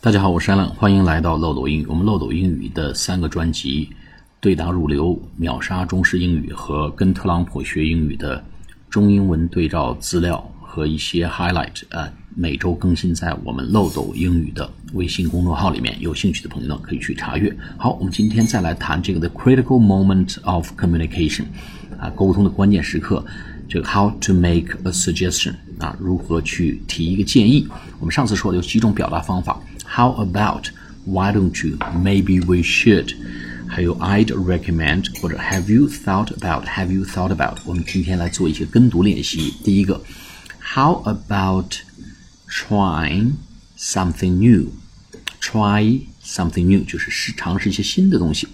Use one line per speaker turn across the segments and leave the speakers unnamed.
大家好，我是 Allen，欢迎来到漏斗英语。我们漏斗英语的三个专辑：对答如流、秒杀中式英语和跟特朗普学英语的中英文对照资料和一些 highlight，呃，每周更新在我们漏斗英语的微信公众号里面。有兴趣的朋友呢，可以去查阅。好，我们今天再来谈这个 the critical moment of communication，啊，沟通的关键时刻。这个 how to make a suggestion 啊，如何去提一个建议？我们上次说的有几种表达方法。How about? Why don't you? Maybe we should. 还有 I'd recommend 或者 Have you thought about? Have you thought about? 我们今天来做一些跟读练习。第一个，How about trying something new? Try something new 就是试尝试一些新的东西。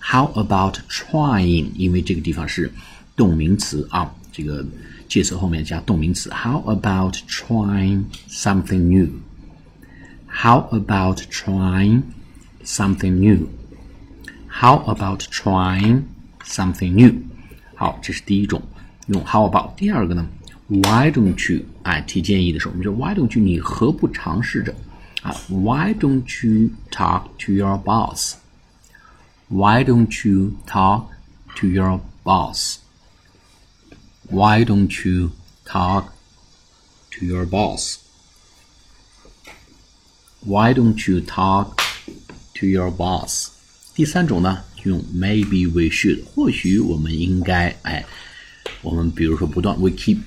How about trying？因为这个地方是动名词啊，这个介词后面加动名词。How about trying something new? How about trying something new? How about trying something new? 好，这是第一种用 How about。第二个呢，Why don't you？哎，提建议的时候，我们说 Why don't you？你何不尝试着啊？Why don't you talk to your boss? Why don't you talk to your boss? Why don't you talk to your boss? Why don't you talk to your boss？第三种呢，用 maybe we should，或许我们应该，哎，我们比如说不断，we keep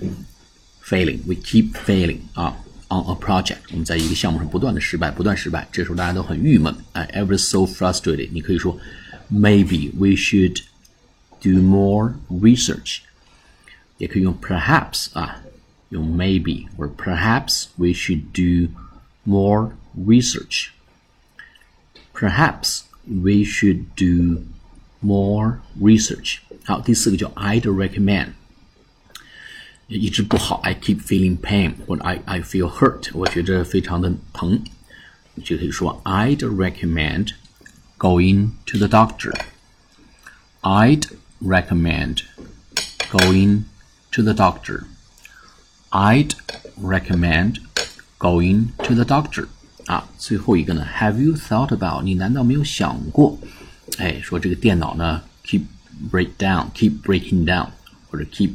failing，we keep failing 啊，on a project，我们在一个项目上不断的失败，不断失败，这时候大家都很郁闷，哎，ever so frustrated，你可以说 maybe we should do more research，也可以用 perhaps 啊，用 maybe 或者 perhaps we should do more research. Perhaps we should do more research. 好，第四个叫 I'd recommend，一直不好，I keep feeling pain 或者 I I feel hurt，我觉着非常的疼，你就可以说 I'd recommend going to the doctor. I'd recommend going to the doctor. I'd recommend going to the doctor. 啊，最后一个呢？Have you thought about？你难道没有想过？哎，说这个电脑呢，keep break down，keep breaking down，或者 keep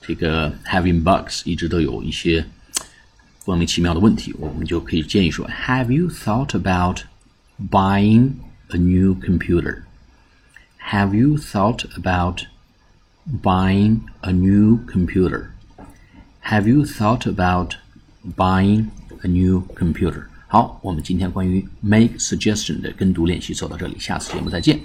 这个 having bugs，一直都有一些莫名其妙的问题。我们就可以建议说，Have you thought about buying a new computer？Have you thought about buying a new computer？Have you thought about buying a new computer？好，我们今天关于 make suggestion 的跟读练习做到这里，下次节目再见。